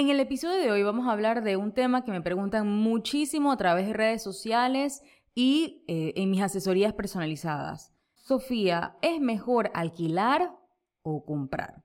En el episodio de hoy vamos a hablar de un tema que me preguntan muchísimo a través de redes sociales y eh, en mis asesorías personalizadas. Sofía, ¿es mejor alquilar o comprar?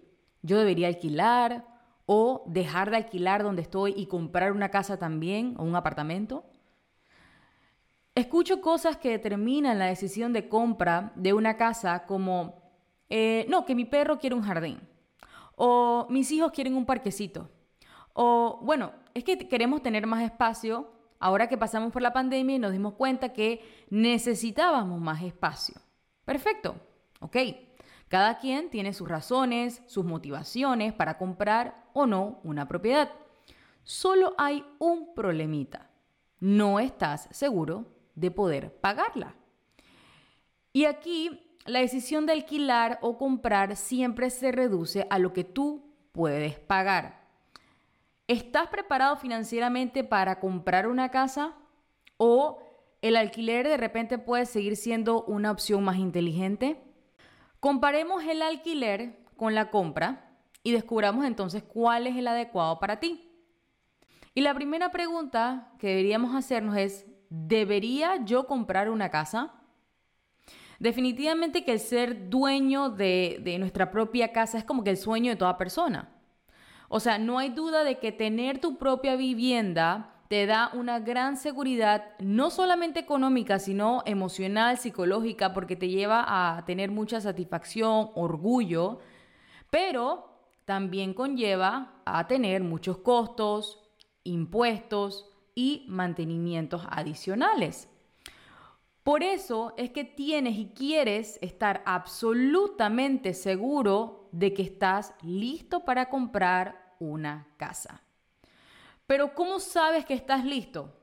yo debería alquilar o dejar de alquilar donde estoy y comprar una casa también o un apartamento. Escucho cosas que determinan la decisión de compra de una casa como, eh, no, que mi perro quiere un jardín, o mis hijos quieren un parquecito, o bueno, es que queremos tener más espacio ahora que pasamos por la pandemia y nos dimos cuenta que necesitábamos más espacio. Perfecto, ok. Cada quien tiene sus razones, sus motivaciones para comprar o no una propiedad. Solo hay un problemita. No estás seguro de poder pagarla. Y aquí la decisión de alquilar o comprar siempre se reduce a lo que tú puedes pagar. ¿Estás preparado financieramente para comprar una casa? ¿O el alquiler de repente puede seguir siendo una opción más inteligente? Comparemos el alquiler con la compra y descubramos entonces cuál es el adecuado para ti. Y la primera pregunta que deberíamos hacernos es, ¿debería yo comprar una casa? Definitivamente que el ser dueño de, nuestra propia casa es como que el sueño de toda persona. O sea, no hay duda de que tener tu propia vivienda te da una gran seguridad, no solamente económica, sino emocional, psicológica, porque te lleva a tener mucha satisfacción, orgullo, pero también conlleva a tener muchos costos, impuestos y mantenimientos adicionales. Por eso es que tienes y quieres estar absolutamente seguro de que estás listo para comprar una casa. Pero ¿cómo sabes que estás listo?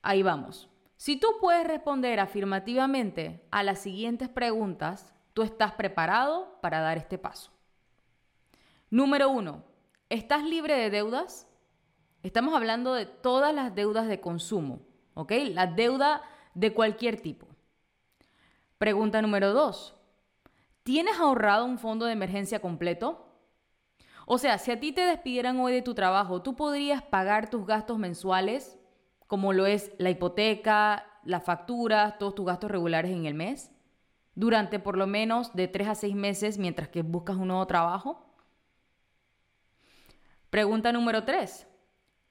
Ahí vamos. Si tú puedes responder afirmativamente a las siguientes preguntas, tú estás preparado para dar este paso. Número uno, ¿estás libre de deudas? Estamos hablando de todas las deudas de consumo, ¿ok? La deuda de cualquier tipo. Pregunta número dos, ¿tienes ahorrado un fondo de emergencia completo? O sea, si a ti te despidieran hoy de tu trabajo, ¿tú podrías pagar tus gastos mensuales, como lo es la hipoteca, las facturas, todos tus gastos regulares en el mes? Durante por lo menos de tres a seis meses mientras que buscas un nuevo trabajo. Pregunta número tres.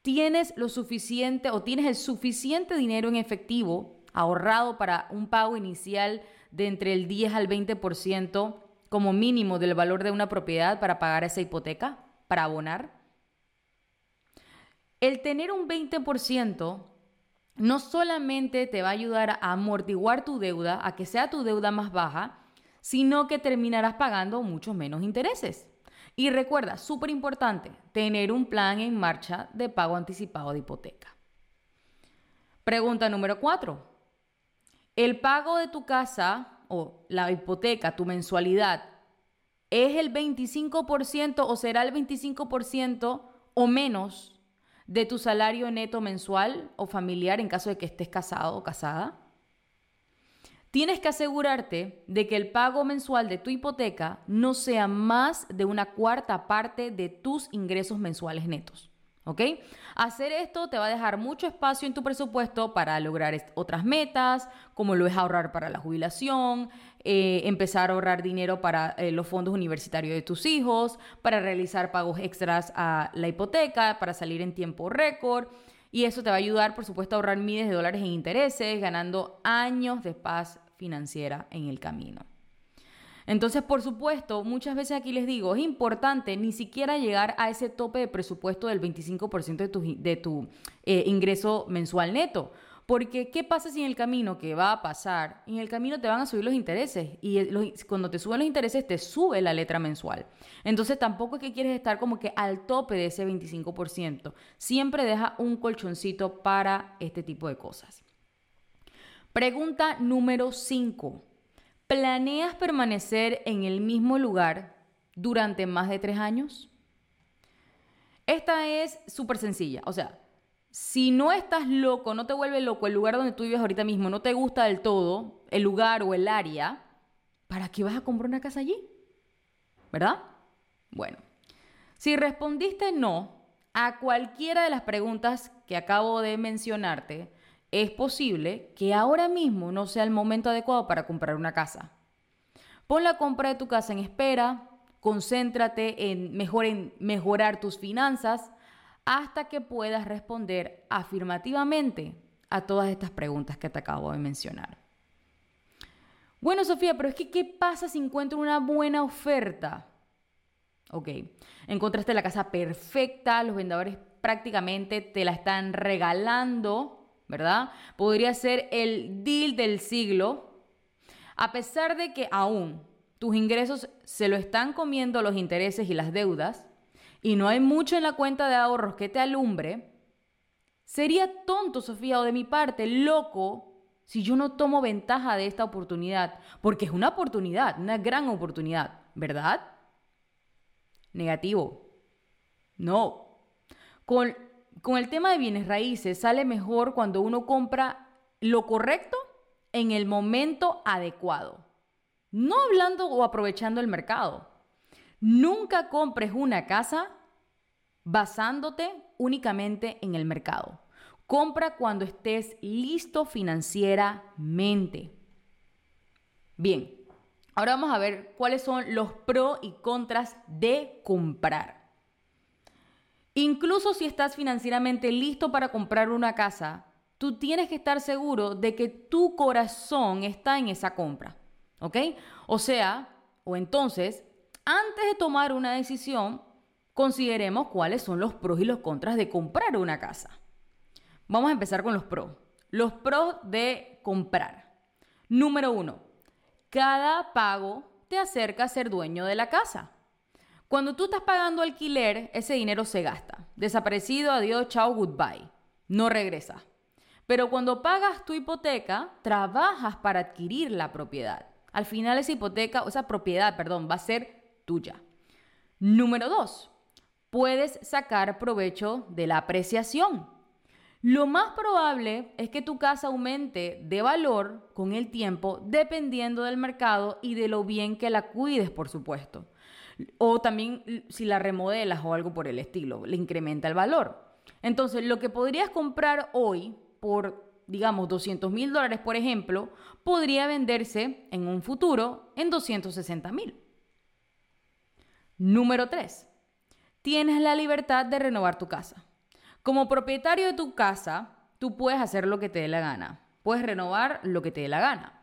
¿Tienes lo suficiente o tienes el suficiente dinero en efectivo ahorrado para un pago inicial de entre el 10 al 20% como mínimo del valor de una propiedad para pagar esa hipoteca, para abonar. El tener un 20% no solamente te va a ayudar a amortiguar tu deuda, a que sea tu deuda más baja, sino que terminarás pagando mucho menos intereses. Y recuerda, súper importante, tener un plan en marcha de pago anticipado de hipoteca. Pregunta número 4. ¿El pago de tu casa o la hipoteca, tu mensualidad, es el 25% o será el 25% o menos de tu salario neto mensual o familiar en caso de que estés casado o casada? Tienes que asegurarte de que el pago mensual de tu hipoteca no sea más de una cuarta parte de tus ingresos mensuales netos. ¿Ok? Hacer esto te va a dejar mucho espacio en tu presupuesto para lograr otras metas, como lo es ahorrar para la jubilación, eh, empezar a ahorrar dinero para eh, los fondos universitarios de tus hijos, para realizar pagos extras a la hipoteca, para salir en tiempo récord. Y eso te va a ayudar, por supuesto, a ahorrar miles de dólares en intereses, ganando años de paz financiera en el camino. Entonces, por supuesto, muchas veces aquí les digo, es importante ni siquiera llegar a ese tope de presupuesto del 25% de tu, de eh, ingreso mensual neto. Porque, ¿qué pasa si en el camino que va a pasar, en el camino te van a subir los intereses? Y cuando te suben los intereses, te sube la letra mensual. Entonces, tampoco es que quieres estar como que al tope de ese 25%. Siempre deja un colchoncito para este tipo de cosas. Pregunta número 5. ¿Planeas permanecer en el mismo lugar durante más de tres años? Esta es súper sencilla. O sea, si no estás loco, no te vuelve loco el lugar donde tú vives ahorita mismo, no te gusta del todo el lugar o el área, ¿para qué vas a comprar una casa allí? ¿Verdad? Bueno, si respondiste no a cualquiera de las preguntas que acabo de mencionarte, es posible que ahora mismo no sea el momento adecuado para comprar una casa. Pon la compra de tu casa en espera, concéntrate en, mejor, en mejorar tus finanzas, hasta que puedas responder afirmativamente a todas estas preguntas que te acabo de mencionar. Bueno, Sofía, pero es que ¿qué pasa si encuentro una buena oferta? Ok, encontraste la casa perfecta, los vendedores prácticamente te la están regalando, ¿verdad? Podría ser el deal del siglo, a pesar de que aún tus ingresos se lo están comiendo los intereses y las deudas, y no hay mucho en la cuenta de ahorros que te alumbre, sería tonto, Sofía, o de mi parte, loco, si yo no tomo ventaja de esta oportunidad, porque es una oportunidad, una gran oportunidad, ¿verdad? Negativo. No. Con, con el tema de bienes raíces sale mejor cuando uno compra lo correcto en el momento adecuado. No hablando o aprovechando el mercado. Nunca compres una casa basándote únicamente en el mercado. Compra cuando estés listo financieramente. Bien, ahora vamos a ver cuáles son los pros y contras de comprar. Incluso si estás financieramente listo para comprar una casa, tú tienes que estar seguro de que tu corazón está en esa compra. ¿Ok? O sea, o entonces, antes de tomar una decisión, consideremos cuáles son los pros y los contras de comprar una casa. Vamos a empezar con los pros. Los pros de comprar. Número uno, cada pago te acerca a ser dueño de la casa. Cuando tú estás pagando alquiler, ese dinero se gasta. Desaparecido, adiós, chao, goodbye. No regresa. Pero cuando pagas tu hipoteca, trabajas para adquirir la propiedad. Al final esa hipoteca, o esa propiedad, perdón, va a ser tuya. Número dos, puedes sacar provecho de la apreciación. Lo más probable es que tu casa aumente de valor con el tiempo dependiendo del mercado y de lo bien que la cuides, por supuesto. O también si la remodelas o algo por el estilo, le incrementa el valor. Entonces, lo que podrías comprar hoy por, digamos, 200 mil dólares, por ejemplo, podría venderse en un futuro en 260 mil. Número 3. Tienes la libertad de renovar tu casa. Como propietario de tu casa, tú puedes hacer lo que te dé la gana. Puedes renovar lo que te dé la gana.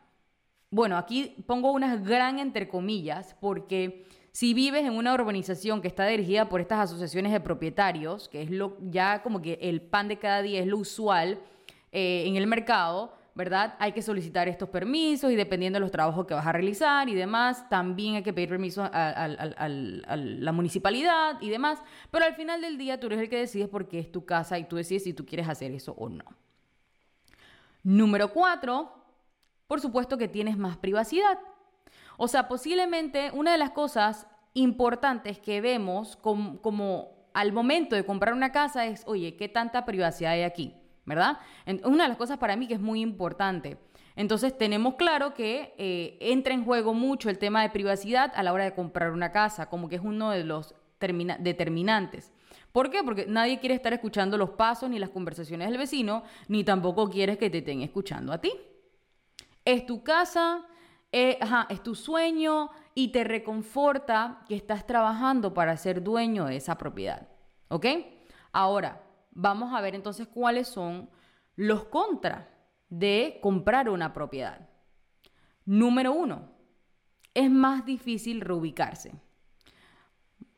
Bueno, aquí pongo unas gran entre comillas porque si vives en una urbanización que está dirigida por estas asociaciones de propietarios, que es lo ya como que el pan de cada día es lo usual eh, en el mercado, ¿verdad? Hay que solicitar estos permisos y dependiendo de los trabajos que vas a realizar y demás, también hay que pedir permiso a, la municipalidad y demás, pero al final del día tú eres el que decides porque es tu casa y tú decides si tú quieres hacer eso o no. Número cuatro, por supuesto que tienes más privacidad. O sea, posiblemente una de las cosas importantes que vemos como, al momento de comprar una casa es, oye, ¿qué tanta privacidad hay aquí? ¿verdad? Una de las cosas para mí que es muy importante. Entonces tenemos claro que eh, entra en juego mucho el tema de privacidad a la hora de comprar una casa, como que es uno de los determinantes. ¿Por qué? Porque nadie quiere estar escuchando los pasos ni las conversaciones del vecino, ni tampoco quieres que te estén escuchando a ti. Es tu casa, eh, es tu sueño y te reconforta que estás trabajando para ser dueño de esa propiedad. ¿Ok? Ahora, vamos a ver entonces cuáles son los contras de comprar una propiedad. Número uno, es más difícil reubicarse.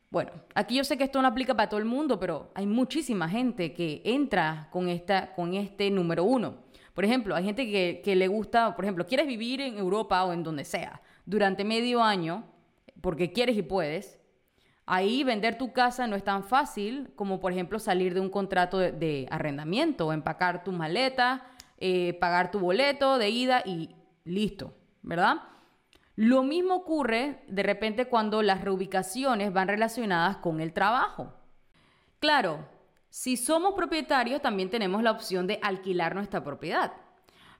Bueno, aquí yo sé que esto no aplica para todo el mundo, pero hay muchísima gente que entra con, esta, con este número uno. Por ejemplo, hay gente que, le gusta, por ejemplo, quieres vivir en Europa o en donde sea durante medio año, porque quieres y puedes, Ahí vender tu casa no es tan fácil como, por ejemplo, salir de un contrato de, arrendamiento, empacar tu maleta, eh, pagar tu boleto de ida y listo, ¿verdad? Lo mismo ocurre de repente cuando las reubicaciones van relacionadas con el trabajo. Claro, si somos propietarios también tenemos la opción de alquilar nuestra propiedad.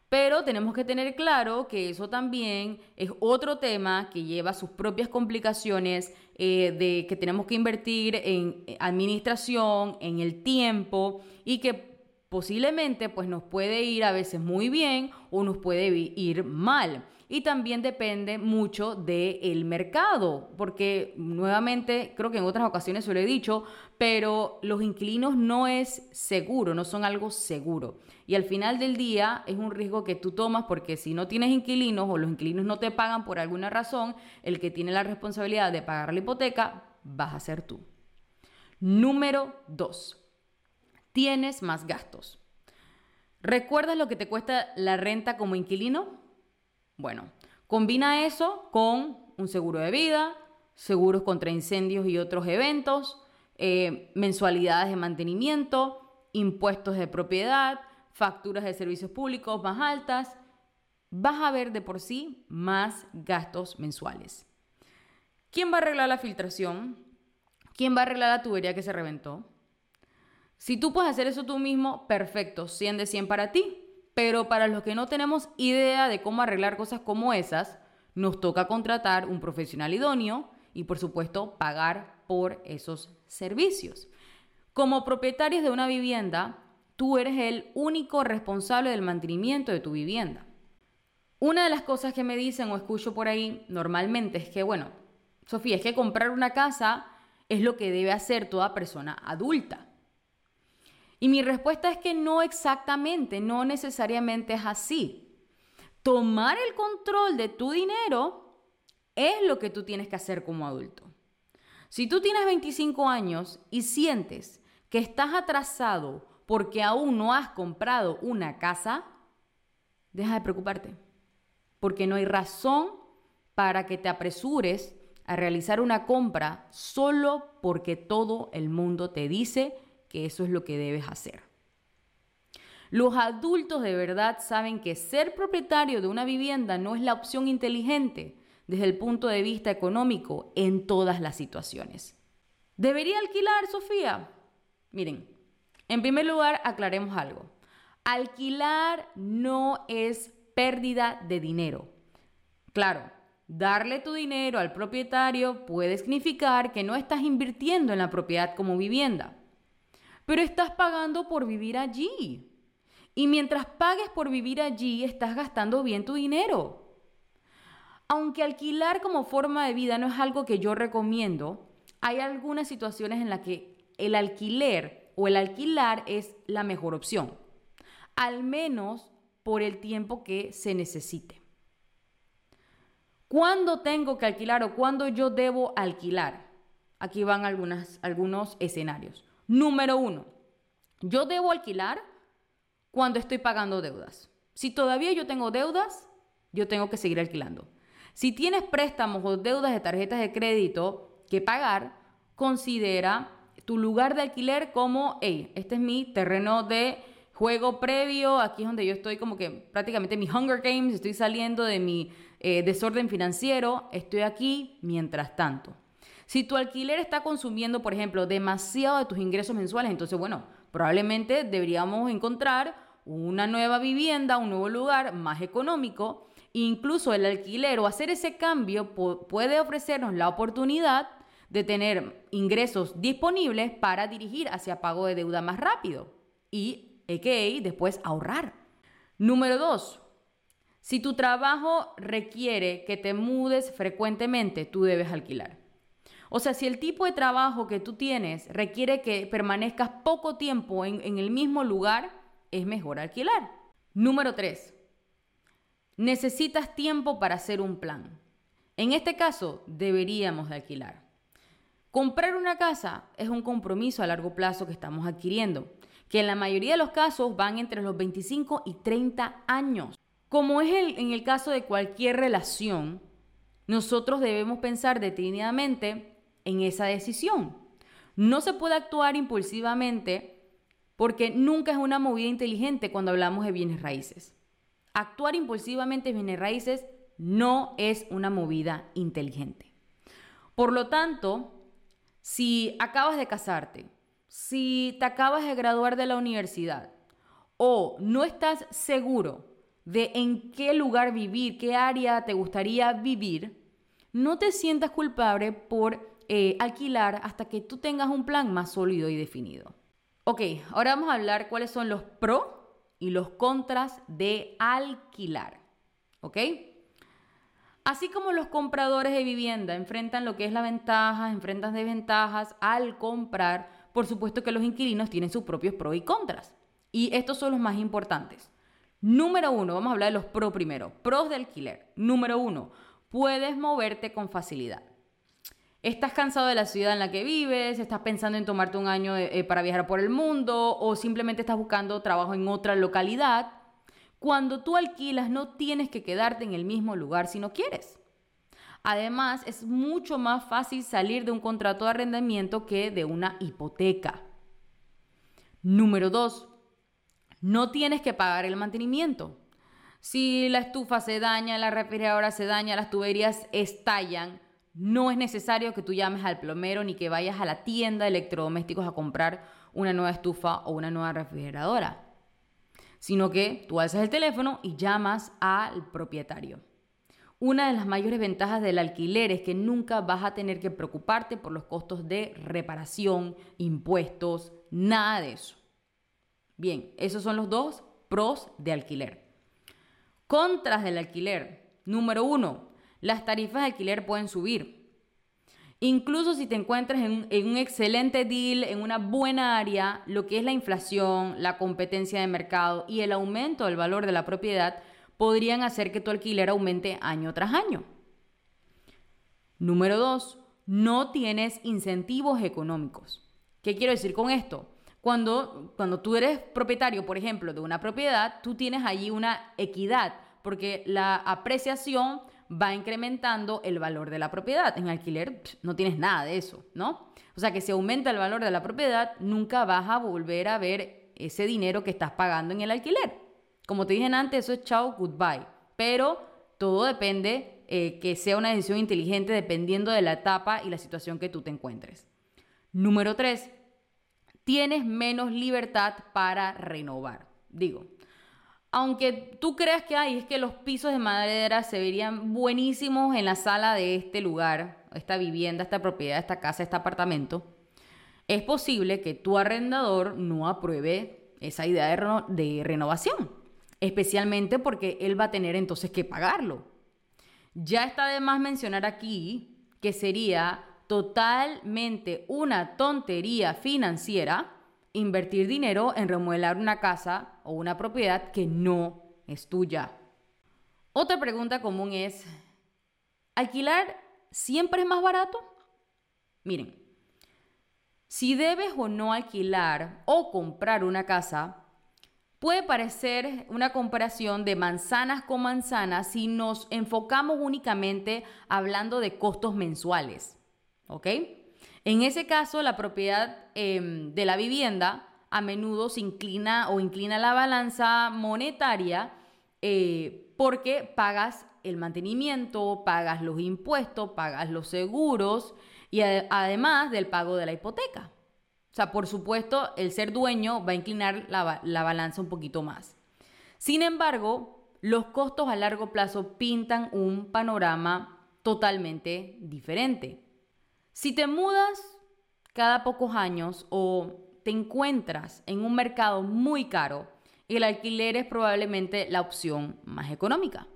Pero tenemos que tener claro que eso también es otro tema que lleva sus propias complicaciones eh, de que tenemos que invertir en administración, en el tiempo y que posiblemente pues nos puede ir a veces muy bien o nos puede ir mal y también depende mucho del mercado, porque nuevamente creo que en otras ocasiones se lo he dicho, pero los inquilinos no es seguro, no son algo seguro. Y al final del día es un riesgo que tú tomas porque si no tienes inquilinos o los inquilinos no te pagan por alguna razón, el que tiene la responsabilidad de pagar la hipoteca vas a ser tú. Número dos, tienes más gastos. ¿Recuerdas lo que te cuesta la renta como inquilino? Bueno, combina eso con un seguro de vida, seguros contra incendios y otros eventos, eh, mensualidades de mantenimiento, impuestos de propiedad, facturas de servicios públicos más altas. Vas a ver de por sí más gastos mensuales. ¿Quién va a arreglar la filtración? ¿Quién va a arreglar la tubería que se reventó? Si tú puedes hacer eso tú mismo, perfecto, 100 de 100 para ti. Pero para los que no tenemos idea de cómo arreglar cosas como esas, nos toca contratar un profesional idóneo y por supuesto pagar por esos servicios. Como propietarios de una vivienda, tú eres el único responsable del mantenimiento de tu vivienda. Una de las cosas que me dicen o escucho por ahí normalmente es que, bueno, Sofía, es que comprar una casa es lo que debe hacer toda persona adulta. Y mi respuesta es que no exactamente, no necesariamente es así. Tomar el control de tu dinero es lo que tú tienes que hacer como adulto. Si tú tienes 25 años y sientes que estás atrasado porque aún no has comprado una casa, deja de preocuparte, porque no hay razón para que te apresures a realizar una compra solo porque todo el mundo te dice que eso es lo que debes hacer. Los adultos de verdad saben que ser propietario de una vivienda no es la opción inteligente desde el punto de vista económico en todas las situaciones. ¿Debería alquilar, Sofía? Miren, en primer lugar, aclaremos algo. Alquilar no es pérdida de dinero. Claro, darle tu dinero al propietario puede significar que no estás invirtiendo en la propiedad como vivienda pero estás pagando por vivir allí. Y mientras pagues por vivir allí, estás gastando bien tu dinero. Aunque alquilar como forma de vida no es algo que yo recomiendo, hay algunas situaciones en las que el alquiler o el alquilar es la mejor opción, al menos por el tiempo que se necesite. ¿Cuándo tengo que alquilar o cuándo yo debo alquilar? Aquí van algunos escenarios. Número uno, yo debo alquilar cuando estoy pagando deudas. Si todavía yo tengo deudas, yo tengo que seguir alquilando. Si tienes préstamos o deudas de tarjetas de crédito que pagar, considera tu lugar de alquiler como, hey, este es mi terreno de juego previo, aquí es donde yo estoy como que prácticamente mi Hunger Games, estoy saliendo de mi eh, desorden financiero, estoy aquí mientras tanto. Si tu alquiler está consumiendo, por ejemplo, demasiado de tus ingresos mensuales, entonces, bueno, probablemente deberíamos encontrar una nueva vivienda, un nuevo lugar más económico. Incluso el alquiler o hacer ese cambio puede ofrecernos la oportunidad de tener ingresos disponibles para dirigir hacia pago de deuda más rápido y, a.k.a., después ahorrar. Número dos, si tu trabajo requiere que te mudes frecuentemente, tú debes alquilar. O sea, si el tipo de trabajo que tú tienes requiere que permanezcas poco tiempo en, el mismo lugar, es mejor alquilar. Número tres, necesitas tiempo para hacer un plan. En este caso, deberíamos de alquilar. Comprar una casa es un compromiso a largo plazo que estamos adquiriendo, que en la mayoría de los casos van entre los 25 y 30 años. Como es el, en el caso de cualquier relación, nosotros debemos pensar detenidamente en esa decisión. No se puede actuar impulsivamente porque nunca es una movida inteligente cuando hablamos de bienes raíces. Actuar impulsivamente en bienes raíces no es una movida inteligente. Por lo tanto, si acabas de casarte, si te acabas de graduar de la universidad o no estás seguro de en qué lugar vivir, qué área te gustaría vivir, no te sientas culpable por eh, alquilar hasta que tú tengas un plan más sólido y definido. Ok, ahora vamos a hablar cuáles son los pros y los contras de alquilar. ¿Ok? Así como los compradores de vivienda enfrentan lo que es la ventaja, enfrentan desventajas al comprar, por supuesto que los inquilinos tienen sus propios pros y contras. Y estos son los más importantes. Número uno, vamos a hablar de los pros primero. Pros de alquiler. Número uno, puedes moverte con facilidad. Estás cansado de la ciudad en la que vives, estás pensando en tomarte un año eh, eh, para viajar por el mundo o simplemente estás buscando trabajo en otra localidad cuando tú alquilas no tienes que quedarte en el mismo lugar si no quieres. Además, es mucho más fácil salir de un contrato de arrendamiento que de una hipoteca. Número dos, no tienes que pagar el mantenimiento. Si la estufa se daña, la refrigeradora se daña, las tuberías estallan, no es necesario que tú llames al plomero ni que vayas a la tienda de electrodomésticos a comprar una nueva estufa o una nueva refrigeradora sino que tú alzas el teléfono y llamas al propietario. Una de las mayores ventajas del alquiler es que nunca vas a tener que preocuparte por los costos de reparación, impuestos, nada de eso. Bien, esos son los dos pros de alquiler. Contras del alquiler. Número uno, las tarifas de alquiler pueden subir. Incluso si te encuentras en, un excelente deal, en una buena área, lo que es la inflación, la competencia de mercado y el aumento del valor de la propiedad podrían hacer que tu alquiler aumente año tras año. Número dos, no tienes incentivos económicos. ¿Qué quiero decir con esto? Cuando, cuando tú eres propietario, por ejemplo, de una propiedad, tú tienes allí una equidad, porque la apreciación va incrementando el valor de la propiedad. En alquiler no tienes nada de eso, ¿no? O sea que si aumenta el valor de la propiedad, nunca vas a volver a ver ese dinero que estás pagando en el alquiler. Como te dije antes, eso es chao, goodbye. Pero todo depende eh, que sea una decisión inteligente dependiendo de la etapa y la situación que tú te encuentres. Número tres, tienes menos libertad para renovar. Digo, aunque tú creas que hay, es que los pisos de madera se verían buenísimos en la sala de este lugar, esta vivienda, esta propiedad, esta casa, este apartamento, es posible que tu arrendador no apruebe esa idea de, de renovación, especialmente porque él va a tener entonces que pagarlo. Ya está de más mencionar aquí que sería totalmente una tontería financiera invertir dinero en remodelar una casa o una propiedad que no es tuya. Otra pregunta común es, ¿alquilar siempre es más barato? Miren, si debes o no alquilar o comprar una casa, puede parecer una comparación de manzanas con manzanas si nos enfocamos únicamente hablando de costos mensuales. ¿Ok? En ese caso, la propiedad em, de la vivienda a menudo se inclina o inclina la balanza monetaria eh, porque pagas el mantenimiento, pagas los impuestos, pagas los seguros y además del pago de la hipoteca. O sea, por supuesto, el ser dueño va a inclinar la, la balanza un poquito más. Sin embargo, los costos a largo plazo pintan un panorama totalmente diferente. Si te mudas cada pocos años o te encuentras en un mercado muy caro, el alquiler es probablemente la opción más económica.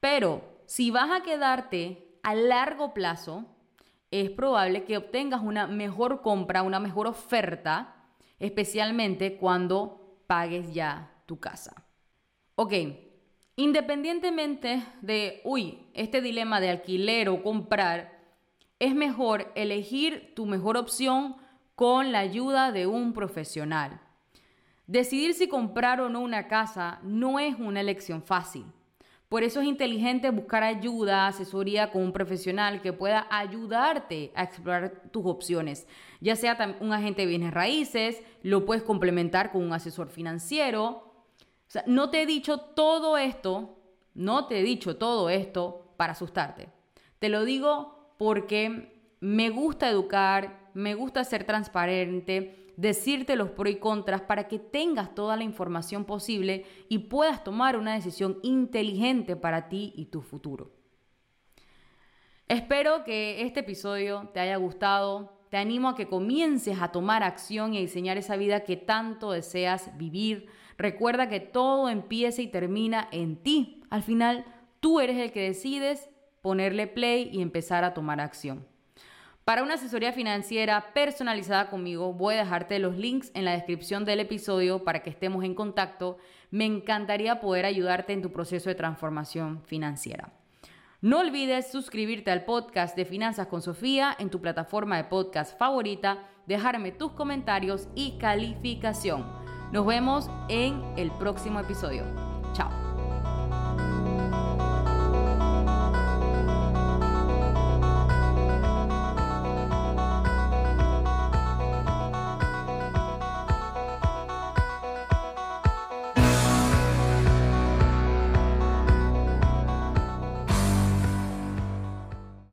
Pero si vas a quedarte a largo plazo, es probable que obtengas una mejor compra, una mejor oferta, especialmente cuando pagues ya tu casa. Ok, Independientemente de, uy, este dilema de alquiler o comprar, es mejor elegir tu mejor opción con la ayuda de un profesional. Decidir si comprar o no una casa no es una elección fácil. Por eso es inteligente buscar ayuda, asesoría con un profesional que pueda ayudarte a explorar tus opciones, ya sea un agente de bienes raíces, lo puedes complementar con un asesor financiero. No te he dicho todo esto, no te he dicho todo esto para asustarte. Te lo digo porque me gusta educar, me gusta ser transparente, decirte los pros y contras para que tengas toda la información posible y puedas tomar una decisión inteligente para ti y tu futuro. Espero que este episodio te haya gustado. Te animo a que comiences a tomar acción y a diseñar esa vida que tanto deseas vivir. Recuerda que todo empieza y termina en ti. Al final, tú eres el que decides ponerle play y empezar a tomar acción. Para una asesoría financiera personalizada conmigo, voy a dejarte los links en la descripción del episodio para que estemos en contacto. Me encantaría poder ayudarte en tu proceso de transformación financiera. No olvides suscribirte al podcast de Finanzas con Sofía en tu plataforma de podcast favorita, dejarme tus comentarios y calificación. Nos vemos en el próximo episodio. Chao.